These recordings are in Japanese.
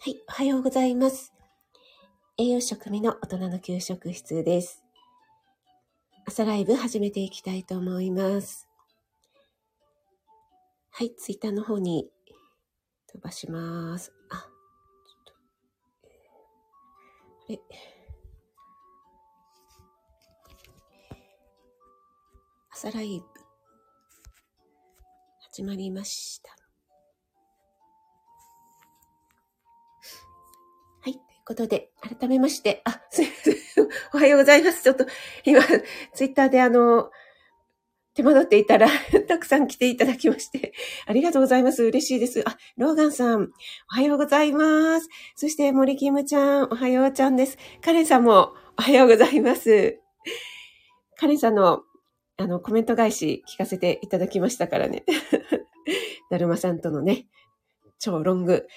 はい、おはようございます。栄養食味の大人の給食室です。朝ライブ始めていきたいと思います。はい、ツイッターの方に飛ばします。あ、ちょっと、あれ。朝ライブ始まりました。ことで、改めまして、あ、すいません。おはようございます。ちょっと、今、ツイッターであの、手間取っていたら、たくさん来ていただきまして、ありがとうございます。嬉しいです。あ、ローガンさん、おはようございます。そして、森キムちゃん、おはようちゃんです。カレンさんも、おはようございます。カレンさんの、あの、コメント返し聞かせていただきましたからね。だるまさんとのね、超ロング。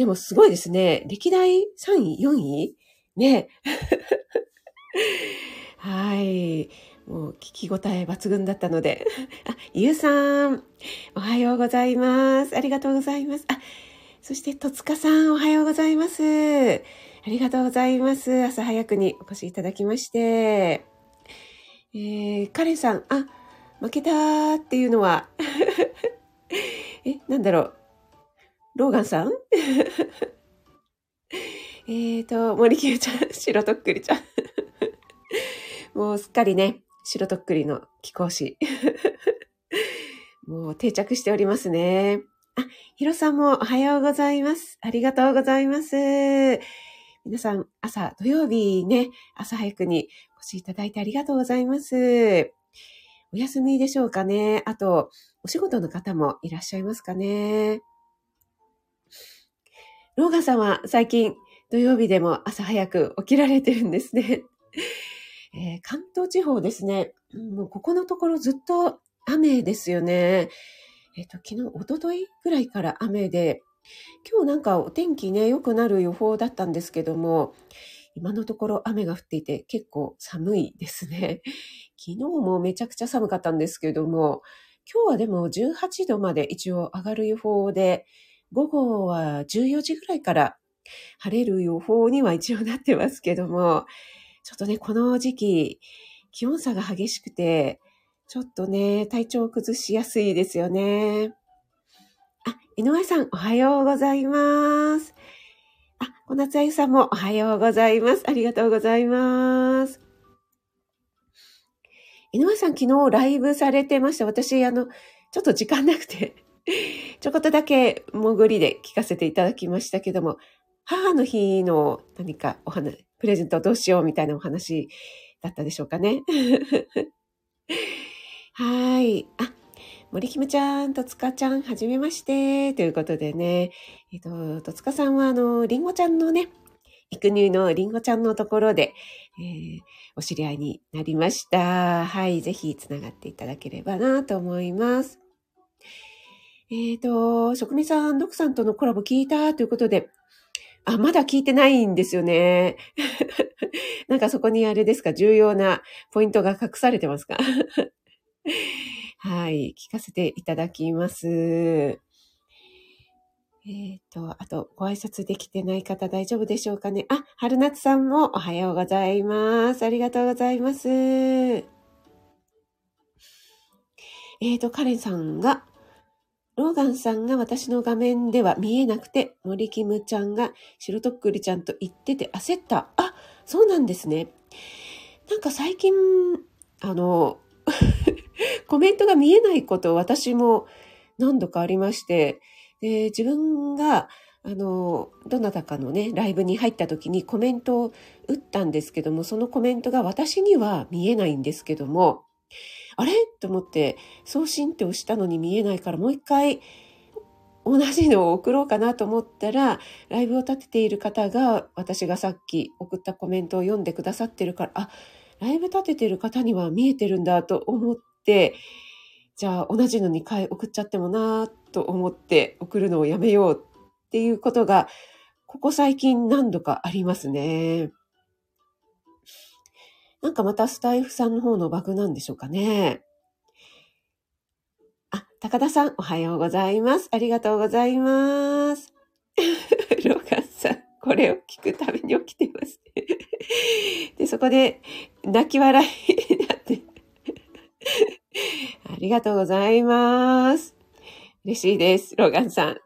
でもすごいですね。歴代3位、4位？ね。はい。もう聞き応え抜群だったので。あ、ゆうさん、おはようございます。ありがとうございます。あ、そして、とつかさん、おはようございます。ありがとうございます。朝早くにお越しいただきまして。えー、カレンさん、あ、負けたっていうのは、え、なんだろう。ローガンさん？えーと、森キュちゃん、白とっくりちゃん。もうすっかりね、白とっくりの貴公子。もう定着しておりますね。あ、ヒロさんもおはようございます。ありがとうございます。皆さん、朝、土曜日ね、朝早くにお越しいただいてありがとうございます。お休みでしょうかね？あと、お仕事の方もいらっしゃいますかね？ローガさんは最近土曜日でも朝早く起きられてるんですね。えー関東地方ですね。もうここのところずっと雨ですよね。えっ、と、昨日、一昨日ぐらいから雨で、今日なんかお天気ね、良くなる予報だったんですけども、今のところ雨が降っていて結構寒いですね。昨日もめちゃくちゃ寒かったんですけども、今日はでも18度まで一応上がる予報で、午後は14時ぐらいから晴れる予報には一応なってますけども、ちょっとね、この時期、気温差が激しくて、ちょっとね、体調を崩しやすいですよね。あ、井上さん、おはようございます。あ、小夏あゆさんもおはようございます。ありがとうございます。井上さん、昨日ライブされてました。私、あの、ちょっと時間なくて、ちょこっとだけ潜りで聞かせていただきましたけども、母の日の何かお話、プレゼントどうしようみたいなお話だったでしょうかね。はい。あ、森キムちゃん、とつかちゃん、はじめまして。ということでね、えっと、とつかさんは、あの、りんごちゃんのね、育乳のりんごちゃんのところで、えーお知り合いになりました。はい。ぜひ、つながっていただければなと思います。えっ、と、職味さん、ドクさんとのコラボ聞いたということで、あ、まだ聞いてないんですよね。なんかそこにあれですか、重要なポイントが隠されてますか？はい、聞かせていただきます。えっ、と、あと、ご挨拶できてない方大丈夫でしょうかね？あ、春夏さんもおはようございます。ありがとうございます。えっ、と、カレンさんが、ローガンさんが私の画面では見えなくて、森キムちゃんが白とっくりちゃんと言ってて焦った。あ、そうなんですね。なんか最近、あの、コメントが見えないこと私も何度かありまして、で、自分が、あの、どなたかのね、ライブに入った時にコメントを打ったんですけども、そのコメントが私には見えないんですけども、あれ？と思って送信って押したのに見えないからもう一回同じのを送ろうかなと思ったらライブを立てている方が私がさっき送ったコメントを読んでくださってるからあライブ立ててる方には見えてるんだと思ってじゃあ同じのに変え送っちゃってもなと思って送るのをやめようっていうことがここ最近何度かありますね。なんかまたスタイフさんの方のバグなんでしょうかね。あ、高田さん、おはようございます。ありがとうございます。ローガンさん。これを聞くために起きてます。で、そこで泣き笑いになって ありがとうございます。嬉しいです、ローガンさん。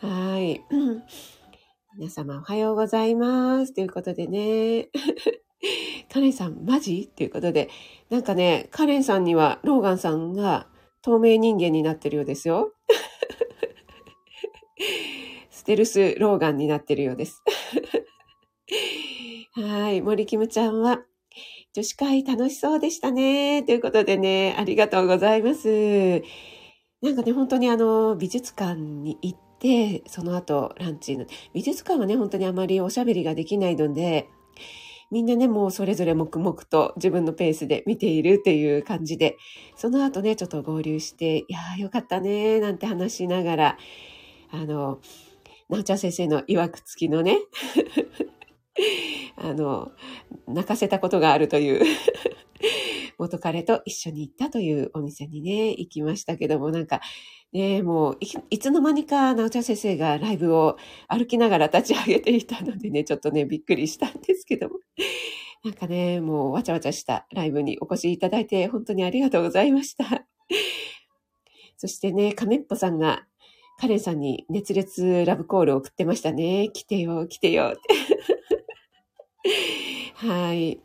はい。皆様おはようございます。ということでね。カレンさん、マジ？ということで、なんかね、カレンさんにはローガンさんが透明人間になってるようですよ。ステルスローガンになってるようです。はい。森キムちゃんは、女子会楽しそうでしたね。ということでね、ありがとうございます。なんかね、本当にあの、美術館に行って、でその後ランチの、美術館はね、本当にあまりおしゃべりができないので、みんなね、もうそれぞれ黙々と自分のペースで見ているっていう感じで、その後ね、ちょっと合流して、いやーよかったね、なんて話しながら、あの、なおちゃん先生の曰く付きのね、あの、泣かせたことがあるという。元彼と一緒に行ったというお店にね、行きましたけども、なんか、ね、もうい、つの間にか、なおちゃん先生がライブを歩きながら立ち上げていたのでね、ちょっとね、びっくりしたんですけども。なんかね、もうわちゃわちゃしたライブにお越しいただいて、本当にありがとうございました。そしてね、亀っぽさんが、カレンさんに熱烈ラブコールを送ってましたね。来てよ、来てよ。はい。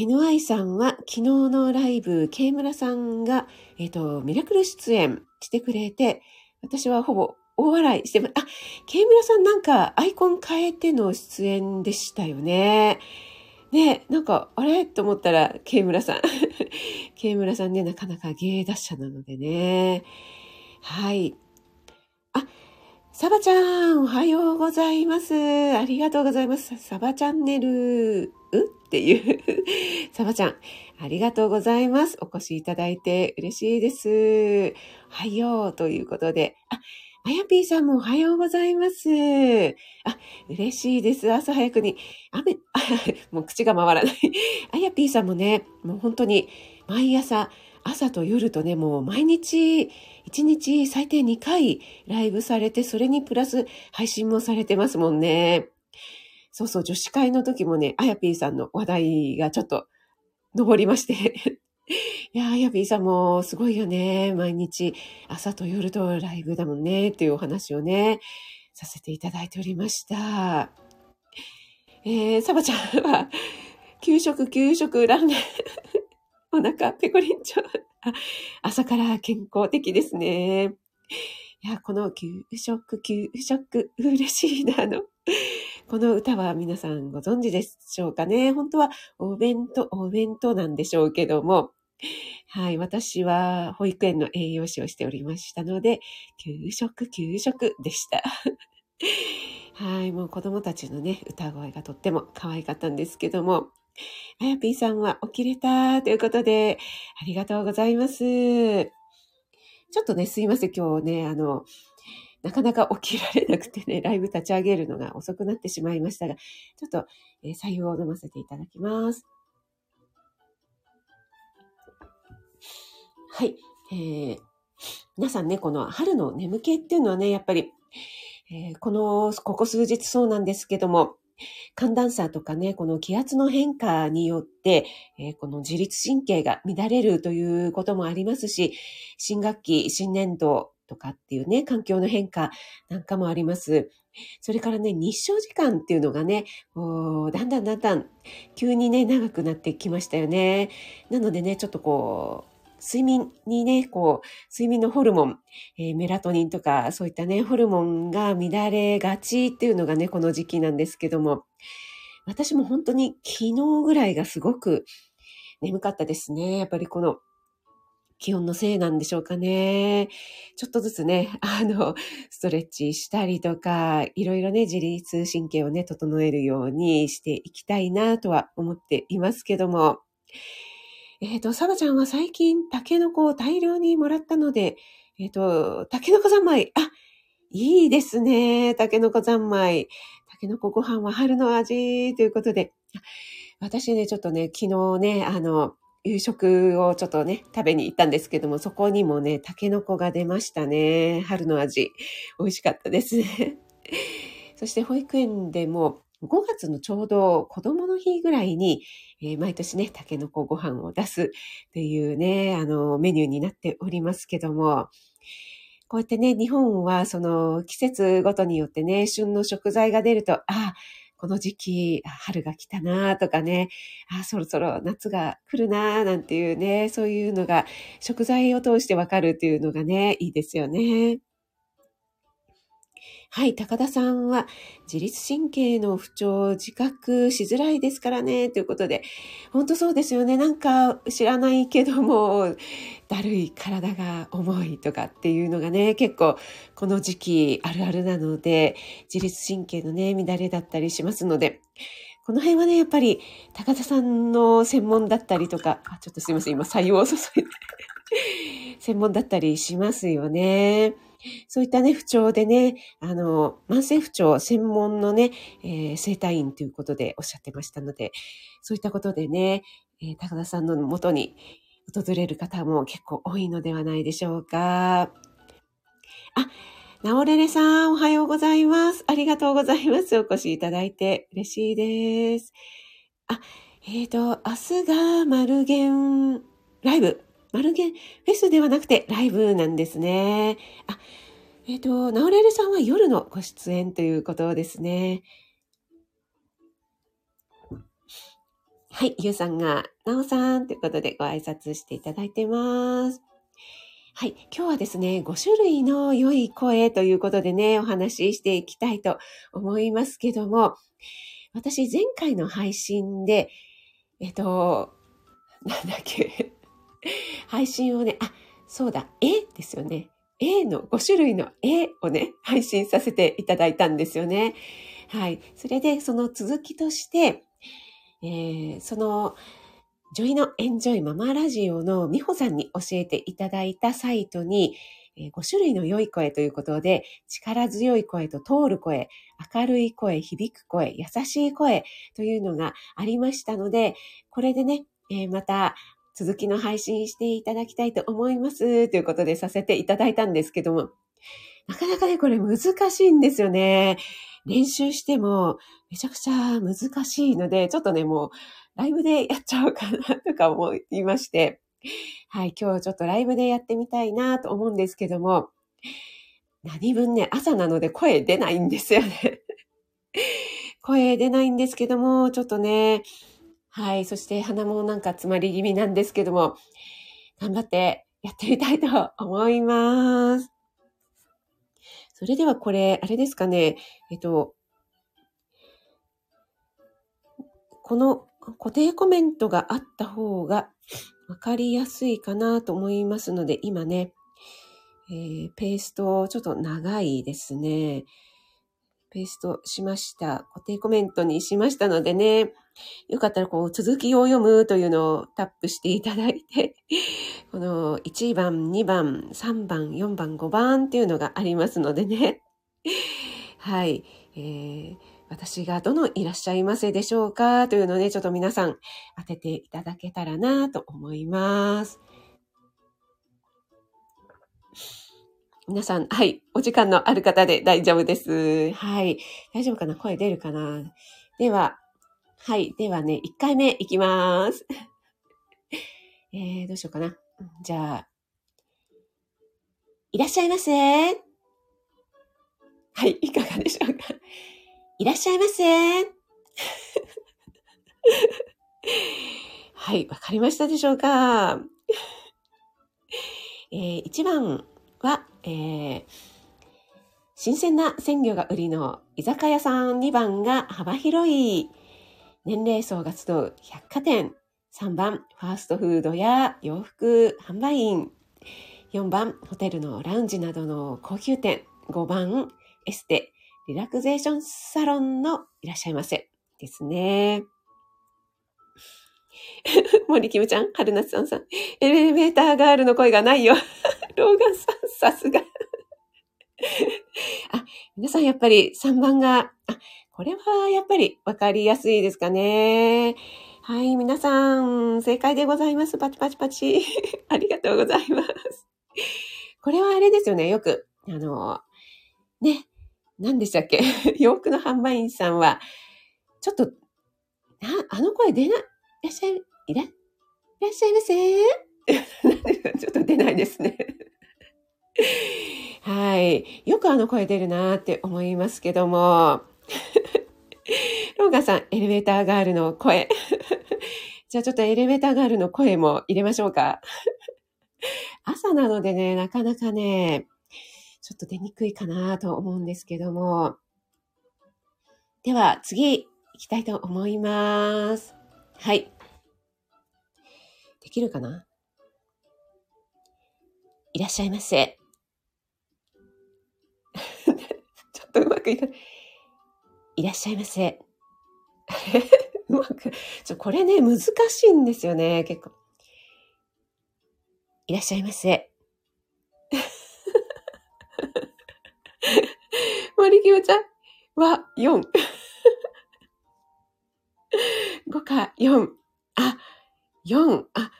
NY さんは昨日のライブ、K 村さんが、えっ、ー、と、ミラクル出演してくれて、私はほぼ大笑いしてま、あ、K 村さんなんかアイコン変えての出演でしたよね。ねなんか、あれ？と思ったら、K 村さん。K 村さんね、なかなか芸達者なのでね。はい。あ、サバちゃん、おはようございます。ありがとうございます。サバチャンネル、う？っていう。サバちゃん、ありがとうございます。お越しいただいて嬉しいです。おはようということで。あ、あやぴーさんもおはようございます。あ、嬉しいです。朝早くに。雨、もう口が回らない。あやぴーさんもね、もう本当に毎朝、朝と夜とね、もう毎日1日最低2回ライブされて、それにプラス配信もされてますもんね。そうそう、女子会の時もね、あやぴーさんの話題がちょっと登りまして いやあやぴーさんもすごいよね。毎日朝と夜とライブだもんね。っていうお話をね、させていただいておりました。えー、サバちゃんは、給食、給食、ラーメンお腹ペコリンチョ。朝から健康的ですね。いや、この給食、給食、嬉しいな、あの。この歌は皆さんご存知でしょうかね。本当はお弁当、お弁当なんでしょうけども。はい。私は保育園の栄養士をしておりましたので、給食、給食でした。はい。もう子供たちのね、歌声がとっても可愛かったんですけども、あやぴーさんは起きれたということで、ありがとうございます。ちょっとね、すいません。今日ね、あの、なかなか起きられなくてね、ライブ立ち上げるのが遅くなってしまいましたが、ちょっと、えー、採用を飲ませていただきます。はい。えー、皆さんね、この春の眠気っていうのはね、やっぱり、えー、この、ここ数日そうなんですけども、寒暖差とかね、この気圧の変化によって、えー、この自律神経が乱れるということもありますし、新学期、新年度とかっていうね、環境の変化なんかもあります。それからね、日照時間っていうのがね、だんだんだんだん急にね、長くなってきましたよね。なのでね、ちょっとこう、睡眠にね、こう、睡眠のホルモン、えー、メラトニンとか、そういったね、ホルモンが乱れがちっていうのがね、この時期なんですけども、私も本当に昨日ぐらいがすごく眠かったですね。やっぱりこの気温のせいなんでしょうかね。ちょっとずつね、あの、ストレッチしたりとか、いろいろね、自律神経をね、整えるようにしていきたいなとは思っていますけども、えっ、ー、と、サバちゃんは最近タケノコを大量にもらったので、えっ、ー、と、タケノコ三昧。あ、いいですね。タケノコ三昧。タケノコご飯は春の味ということで。私ね、ちょっとね、昨日ね、あの、夕食をちょっとね、食べに行ったんですけども、そこにもね、タケノコが出ましたね。春の味。美味しかったです。そして保育園でも5月のちょうど子供の日ぐらいに、えー、毎年ね、タケノコご飯を出すっていうね、あの、メニューになっておりますけども、こうやってね、日本はその季節ごとによってね、旬の食材が出ると、ああ、この時期、春が来たなとかね、あ、そろそろ夏が来るななんていうね、そういうのが食材を通してわかるっていうのがね、いいですよね。はい、高田さんは自律神経の不調を自覚しづらいですからね、ということで、本当そうですよね。なんか知らないけども、だるい体が重いとかっていうのがね、結構この時期あるあるなので、自律神経のね、乱れだったりしますので、この辺はね、やっぱり高田さんの専門だったりとか、あちょっとすいません、今、採用を注いで専門だったりしますよね。そういったね、不調でね、あの、慢性不調専門のね、えー、生体院ということでおっしゃってましたので、そういったことでね、えー、高田さんのもとに訪れる方も結構多いのではないでしょうか。あ、なおれれさん、おはようございます。ありがとうございます。お越しいただいて嬉しいです。あ、えっ、ー、と、明日が丸源ライブマルゲンフェスではなくてライブなんですね。あ、えっ、ー、と、ナオレルさんは夜のご出演ということですね。はい、ゆうさんが、なおさんということでご挨拶していただいてます。はい、今日はですね、5種類の良い声ということでね、お話ししていきたいと思いますけども、私前回の配信で、えっと、なんだっけ、配信をね、あ、そうだ、声ですよね。声の5種類の 声をね、配信させていただいたんですよね。はい。それで、その続きとして、えー、その、ジョイのエンジョイママラジオの美穂さんに教えていただいたサイトに、5種類の良い声ということで、力強い声と通る声、明るい声、響く声、優しい声というのがありましたので、これでね、えー、また続きの配信していただきたいと思います。ということでさせていただいたんですけども、なかなかね、これ難しいんですよね。練習してもめちゃくちゃ難しいので、ちょっとね、もうライブでやっちゃおうかなとか思いまして、はい、今日ちょっとライブでやってみたいなと思うんですけども、何分ね、朝なので声出ないんですよね。声出ないんですけども、ちょっとね、はい。そして鼻もなんか詰まり気味なんですけども、頑張ってやってみたいと思います。それではこれ、あれですかね。えっと、この固定コメントがあった方がわかりやすいかなと思いますので、今ね、えー、ペーストちょっと長いですね。ペーストしました。固定コメントにしましたのでね、よかったらこう続きを読むというのをタップしていただいて、この1番、2番、3番、4番、5番っていうのがありますのでね。はい。えー、私がどのいらっしゃいませでしょうかというのをね、ちょっと皆さん当てていただけたらなと思います。皆さん、はい、お時間のある方で大丈夫です。はい。大丈夫かな？声出るかな？では、はい。ではね、1回目いきます。えー、どうしようかな？じゃあ、いらっしゃいませ。はい、いかがでしょうか？いらっしゃいませ。はい、わかりましたでしょうか？えー、1番は、えー、新鮮な鮮魚が売りの居酒屋さん2番が幅広い年齢層が集う百貨店3番ファーストフードや洋服販売員4番ホテルのラウンジなどの高級店5番エステリラクゼーションサロンのいらっしゃいませですね。森キムちゃん、春夏さんさん、エレベーターガールの声がないよ。ローガンさん、さすが。あ、皆さんやっぱり3番が、あ、これはやっぱりわかりやすいですかね。はい、皆さん、正解でございます。パチパチパチ。ありがとうございます。これはあれですよね。よく、あの、ね、何でしたっけ？洋服の販売員さんは、ちょっと、な、あの声出ない、いらっしゃい、いら、いらっしゃいませちょっと出ないですね。はい。よくあの声出るなって思いますけども。ローガンさん、エレベーターガールの声。じゃあちょっとエレベーターガールの声も入れましょうか。朝なのでね、なかなかね、ちょっと出にくいかなと思うんですけども。では次行きたいと思います。はい。できるかな？いらっしゃいませ。ちょっとうまくいかない。いらっしゃいませ。うまく、ちょ、これね、難しいんですよね、結構。いらっしゃいませ。森キムちゃんは4。5か4。あ、4。あ、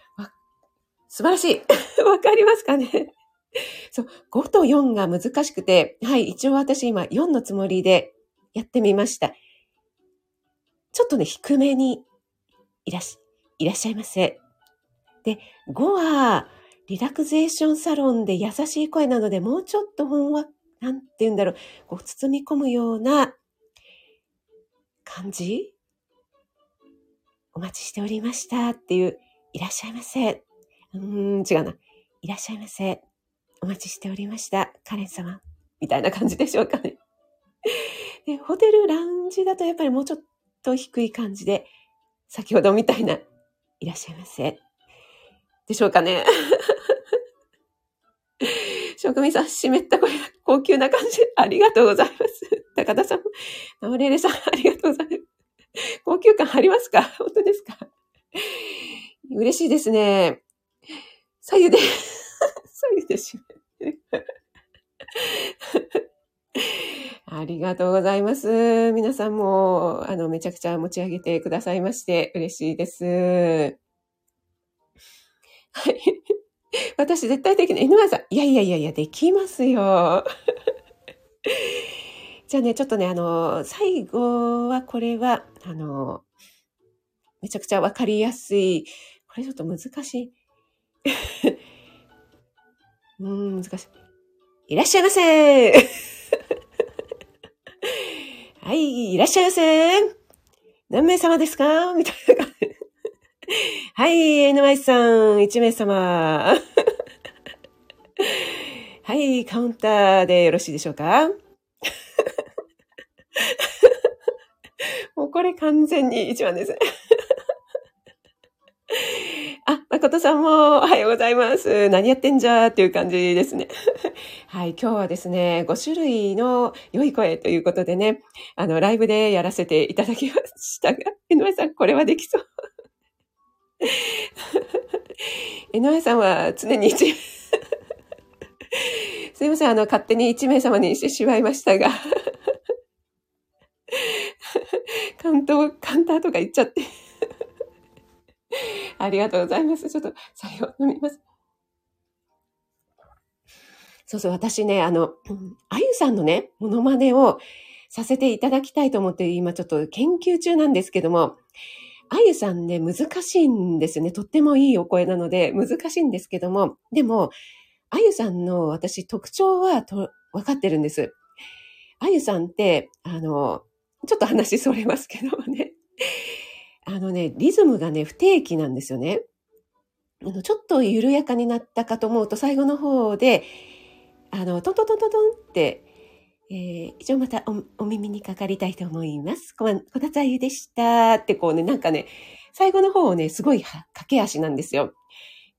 素晴らしい。わかりますかね？そう、5と4が難しくて、はい、一応私今4のつもりでやってみました。ちょっとね、低めにいらし、いらっしゃいませ。で、5は、リラクゼーションサロンで優しい声なので、もうちょっとほんわ、なんて言うんだろう、こう包み込むような感じ？お待ちしておりましたっていう、いらっしゃいませ。うーん、違うな。いらっしゃいませ。お待ちしておりました。カレン様。みたいな感じでしょうかね。で、ホテルラウンジだとやっぱりもうちょっと低い感じで、先ほどみたいな、いらっしゃいませ。でしょうかね。職人さん、湿ったこれ、高級な感じ。ありがとうございます。高田さん、ナオレレさん、ありがとうございます。高級感ありますか？本当ですか？嬉しいですね。左右で、左右で締め ありがとうございます。皆さんも、あの、めちゃくちゃ持ち上げてくださいまして嬉しいです。はい。私絶対的に N さん、いやいやいやいや、できますよ。じゃあね、ちょっとね、あの、最後はこれは、あの、めちゃくちゃわかりやすい。これちょっと難しい。うん、難しい。いらっしゃいませ はい、いらっしゃいませ。何名様ですか？みたいな感じ。はい、NY さん、1名様。はい、カウンターでよろしいでしょうか？もうこれ完全に一番です誠さんもおはようございます。何やってんじゃーっていう感じですね。はい、今日はですね、5種類の良い声ということでね、あの、ライブでやらせていただきましたが、江上さん、これはできそう。江上さんは常に一、すいません、あの、勝手に1名様にしてしまいましたが、カウント、カウンターとか言っちゃって。ありがとうございます。ちょっと、最後飲みます。そうそう、私ね、あの、あゆさんのね、モノマネをさせていただきたいと思って、今ちょっと研究中なんですけども、あゆさんね、難しいんですよね。とってもいいお声なので、難しいんですけども、でも、あゆさんの私特徴はと分かってるんです。あゆさんって、あの、ちょっと話それますけどもね。あのね、リズムがね、不定期なんですよね。あの、ちょっと緩やかになったかと思うと、最後の方で、あの、トントントントンって、えー、一応またお耳にかかりたいと思います。こ、こたつあゆでしたってこうね、なんかね、最後の方をね、すごい駆け足なんですよ。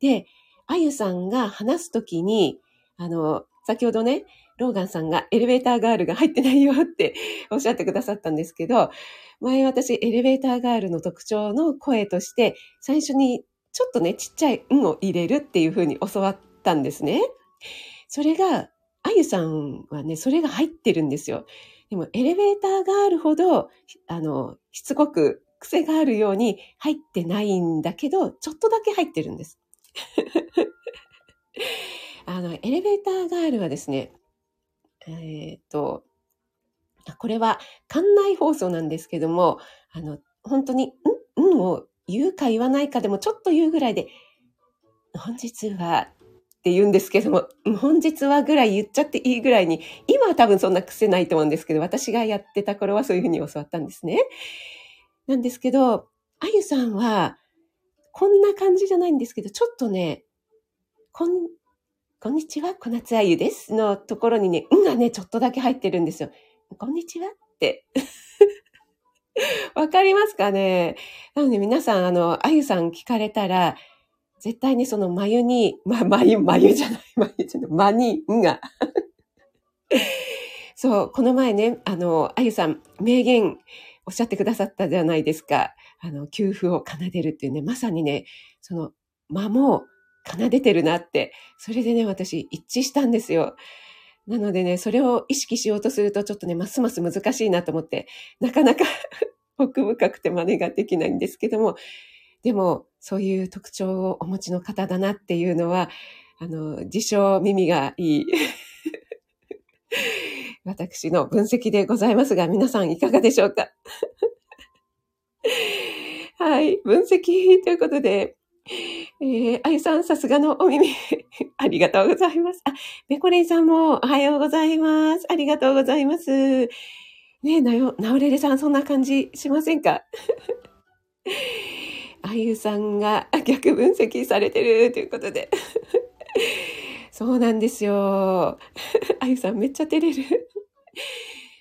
で、あゆさんが話すときに、あの、先ほどね、ローガンさんがエレベーターガールが入ってないよっておっしゃってくださったんですけど、前私エレベーターガールの特徴の声として、最初にちょっとね、ちっちゃい運を入れるっていう風に教わったんですね。それが、あゆさんはね、それが入ってるんですよ。でも、エレベーターガールほど、あの、しつこく癖があるように入ってないんだけど、ちょっとだけ入ってるんです。あの、エレベーターガールはですね、えっ、と、これは館内放送なんですけども、あの、本当に、んんを言うか言わないかでもちょっと言うぐらいで、本日はって言うんですけども、本日はぐらい言っちゃっていいぐらいに、今は多分そんな癖ないと思うんですけど、私がやってた頃はそういうふうに教わったんですね。なんですけど、あゆさんは、こんな感じじゃないんですけど、ちょっとね、こん、こんにちは、小夏あゆですのところにね、うんがね、ちょっとだけ入ってるんですよ。こんにちはって。わかりますかね？なので皆さん、あの、あゆさん聞かれたら、絶対にその眉に、ま、眉、眉じゃない、眉じゃない、間に、んが。そう、この前ね、あの、あゆさん、名言おっしゃってくださったじゃないですか。あの、給付を奏でるっていうね、まさにね、その、間も奏でてるなって、それでね、私一致したんですよ。なのでね、それを意識しようとすると、ちょっとね、ますます難しいなと思って、なかなか 奥深くて真似ができないんですけども、でも、そういう特徴をお持ちの方だなっていうのは、あの、自称耳がいい 私の分析でございますが、皆さんいかがでしょうか？はい、分析ということで、えー、あゆさん、さすがのお耳。ありがとうございます。あ、ペコレイさんもおはようございます。ありがとうございます。ねえ、なよ、なおれれさん、そんな感じしませんか？あゆさんが逆分析されてるということで。そうなんですよ。あゆさんめっちゃ照れる。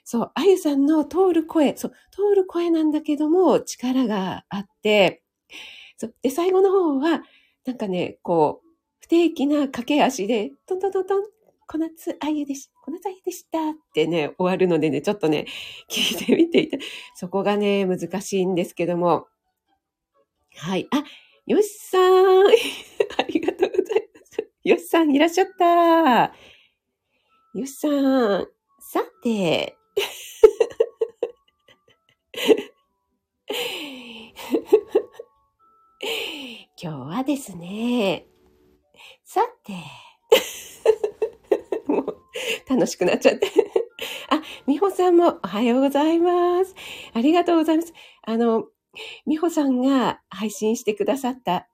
そう、あゆさんの通る声、そう、通る声なんだけども力があって、そう。で、最後の方は、なんかね、こう、不定期な駆け足で、トントントントン、小夏あゆでし、小夏あゆでしたってね、終わるのでね、ちょっとね、聞いてみていて、そこがね、難しいんですけども。はい。あ、よしさん ありがとうございます。よしさんいらっしゃったよしさん。さて、今日はですね、さて、もう楽しくなっちゃって。あ、みほさんもおはようございます。ありがとうございます。あの、みほさんが配信してくださった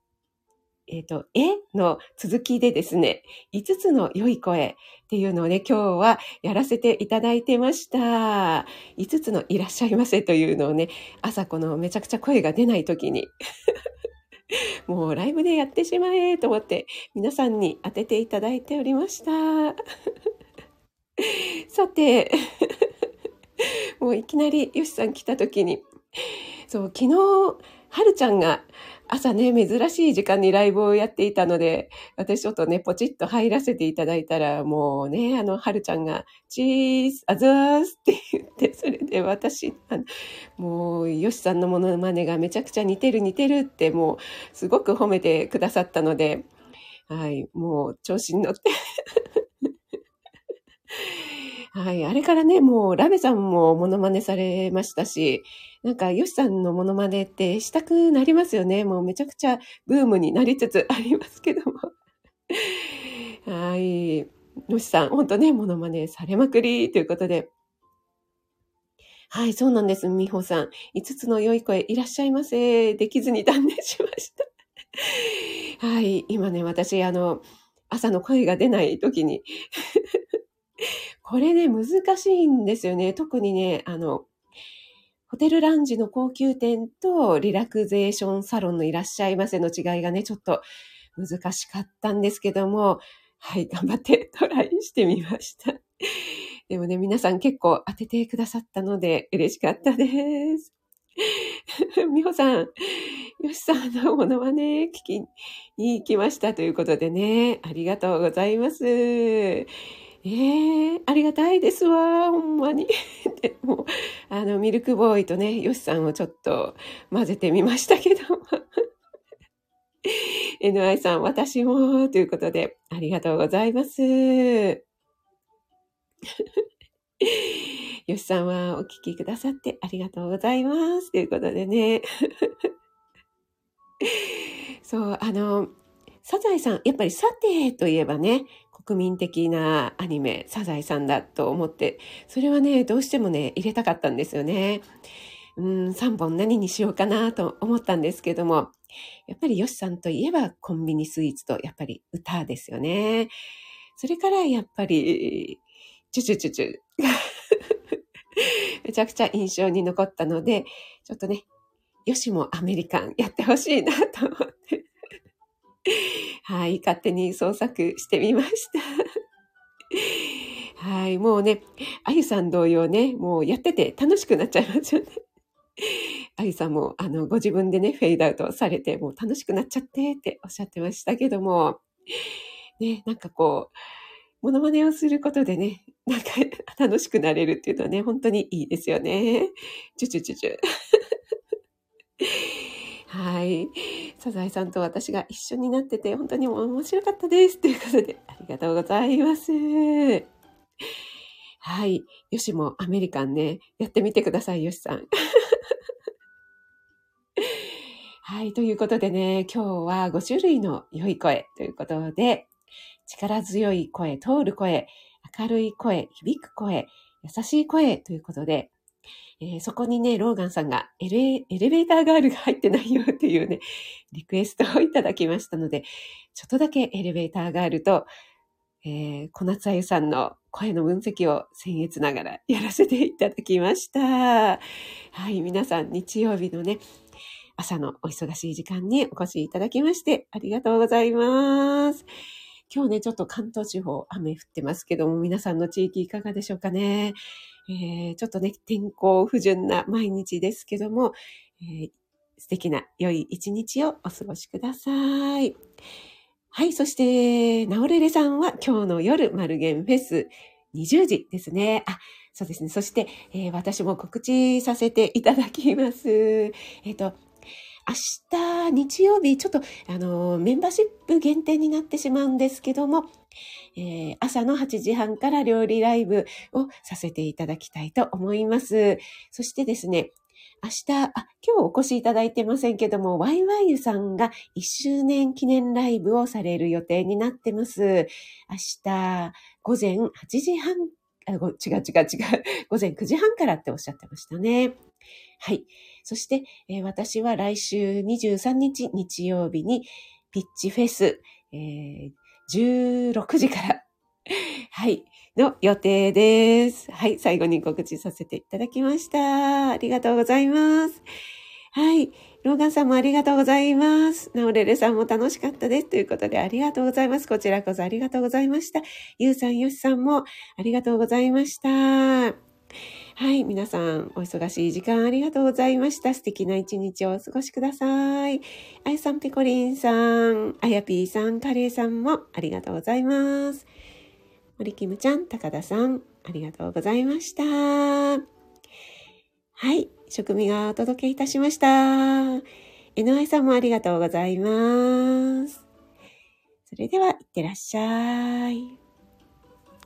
えっ、ー、と、えの続きでですね、5つの良い声っていうのをね、今日はやらせていただいてました。5つのいらっしゃいませというのをね、朝このめちゃくちゃ声が出ない時に もうライブでやってしまえと思って皆さんに当てていただいておりました。さて、もういきなりよしさん来た時に、そう、昨日、はるちゃんが朝ね、珍しい時間にライブをやっていたので、私ちょっとね、ポチッと入らせていただいたら、もうね、あの、はるちゃんが、チーズ、あざーすって言って、それで私、もう、よしさんのものまねがめちゃくちゃ似てる似てるって、もう、すごく褒めてくださったので、はい、もう、調子に乗って。はい。あれからね、もう、ラベさんもモノマネされましたし、なんか、ヨシさんのモノマネってしたくなりますよね。もうめちゃくちゃブームになりつつありますけども。はい。ヨシさん、ほんとね、モノマネされまくりということで。はい、そうなんです。みほさん。5つの良い声いらっしゃいませ。できずに断念しました。はい、今ね、私、あの、朝の声が出ない時にこれね、難しいんですよね。特にね、あの、ホテルランジの高級店とリラクゼーションサロンのいらっしゃいませの違いがね、ちょっと難しかったんですけども、はい、頑張ってトライしてみました。でもね、皆さん結構当ててくださったので嬉しかったです。みほさん、よしさんのものはね、聞きに行きましたということでね、ありがとうございます。ええー、ありがたいですわ、ほんまに。でもあの、ミルクボーイとね、ヨシさんをちょっと混ぜてみましたけど。NI さん、私も、ということで、ありがとうございます。よしさんはお聞きくださってありがとうございます。ということでね。そう、あの、サザエさん、やっぱりサテといえばね、国民的なアニメ、サザエさんだと思って、それはね、どうしてもね、入れたかったんですよね。うん、3本何にしようかなと思ったんですけども、やっぱりヨシさんといえばコンビニスイーツとやっぱり歌ですよね。それからやっぱり、チュチュチュチュ。めちゃくちゃ印象に残ったので、ちょっとね、よしもアメリカンやってほしいなと思って。はい、勝手に創作してみました。はい、もうね、あゆさん同様ね、もうやってて楽しくなっちゃいますよね。あゆさんも、あの、ご自分でね、フェイドアウトされて、もう楽しくなっちゃってっておっしゃってましたけども、ね、なんかこう、モノマネをすることでね、なんか 楽しくなれるっていうのはね、本当にいいですよね。チュチュチュチュ。はい。サザエさんと私が一緒になってて、本当に面白かったです。ということで、ありがとうございます。はい。よしもアメリカンね、やってみてください、よしさん。はい。ということでね、今日は5種類の良い声ということで、力強い声、通る声、明るい声、響く声、優しい声ということで、えー、そこにね、ローガンさんがエレエレベーターガールが入ってないよっていうね、リクエストをいただきましたので、ちょっとだけエレベーターガールと、えー、小夏あゆさんの声の分析を僭越ながら やらせていただきました。はい、皆さん日曜日のね、朝のお忙しい時間にお越しいただきましてありがとうございます。今日ね、ちょっと関東地方雨降ってますけども、皆さんの地域いかがでしょうかね。えー、ちょっとね、天候不順な毎日ですけども、えー、素敵な良い一日をお過ごしください。はい、そして、ナオレレさんは今日の夜、マルゲンフェス20時ですね。あ、そうですね。そして、えー、私も告知させていただきます。えっ、と、明日日曜日、ちょっとあのメンバーシップ限定になってしまうんですけども、えー、朝の8時半から料理ライブをさせていただきたいと思います。そしてですね、明日、あ、今日お越しいただいてませんけども、ワイワイユさんが1周年記念ライブをされる予定になってます。明日、午前8時半、違う違う違う、午前9時半からっておっしゃってましたね。はい。そして、えー、私は来週23日日曜日にピッチフェス、えー、16時から はい、の予定です。はい、最後に告知させていただきました。ありがとうございます。はい。ローガンさんもありがとうございます。ナオレレさんも楽しかったです。ということでありがとうございます。こちらこそありがとうございました。ゆうさん、よしさんもありがとうございました。はい、皆さん、お忙しい時間ありがとうございました。素敵な一日をお過ごしください。あやさん、ペコリンさん、あやぴーさん、カレーさんもありがとうございます。森キムちゃん、高田さん、ありがとうございました。はい、食味がお届けいたしました。井上さんもありがとうございます。それでは、いってらっしゃい。